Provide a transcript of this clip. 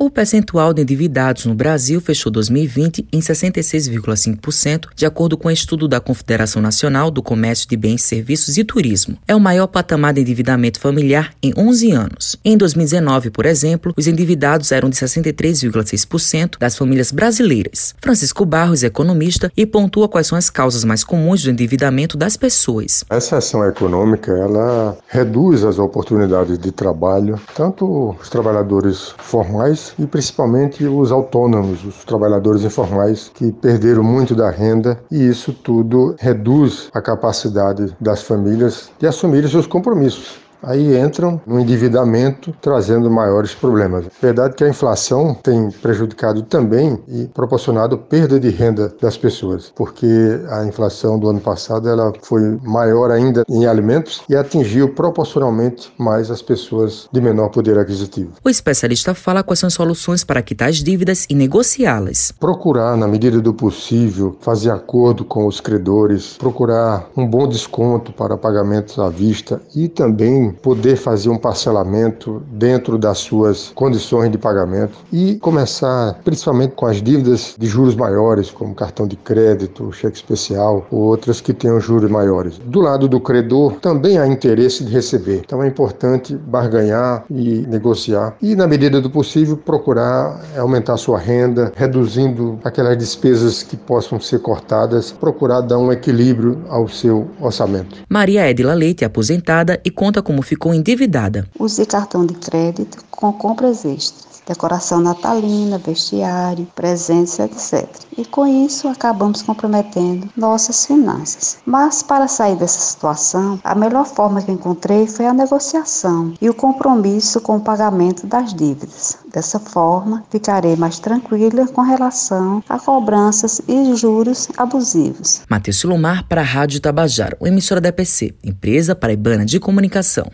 O percentual de endividados no Brasil fechou 2020 em 66,5%, de acordo com o um estudo da Confederação Nacional do Comércio de Bens, Serviços e Turismo. É o maior patamar de endividamento familiar em 11 anos. Em 2019, por exemplo, os endividados eram de 63,6% das famílias brasileiras. Francisco Barros é economista e pontua quais são as causas mais comuns do endividamento das pessoas. Essa ação econômica, ela reduz as oportunidades de trabalho, tanto os trabalhadores formais e principalmente os autônomos, os trabalhadores informais que perderam muito da renda e isso tudo reduz a capacidade das famílias de assumir seus compromissos aí entram no endividamento, trazendo maiores problemas. Verdade que a inflação tem prejudicado também e proporcionado perda de renda das pessoas, porque a inflação do ano passado ela foi maior ainda em alimentos e atingiu proporcionalmente mais as pessoas de menor poder aquisitivo. O especialista fala quais são as soluções para quitar as dívidas e negociá-las. Procurar, na medida do possível, fazer acordo com os credores, procurar um bom desconto para pagamentos à vista e também poder fazer um parcelamento dentro das suas condições de pagamento e começar, principalmente com as dívidas de juros maiores, como cartão de crédito, cheque especial ou outras que tenham juros maiores. Do lado do credor, também há interesse de receber. Então é importante barganhar e negociar e, na medida do possível, procurar aumentar sua renda, reduzindo aquelas despesas que possam ser cortadas, procurar dar um equilíbrio ao seu orçamento. Maria Edila Leite é aposentada e conta com como ficou endividada. Use cartão de crédito com compras extras decoração natalina, vestiário, presentes, etc. E com isso acabamos comprometendo nossas finanças. Mas para sair dessa situação, a melhor forma que encontrei foi a negociação e o compromisso com o pagamento das dívidas. Dessa forma, ficarei mais tranquila com relação a cobranças e juros abusivos. Matheus Silomar para a Rádio Tabajaro, emissora da EPC, empresa paraibana de comunicação.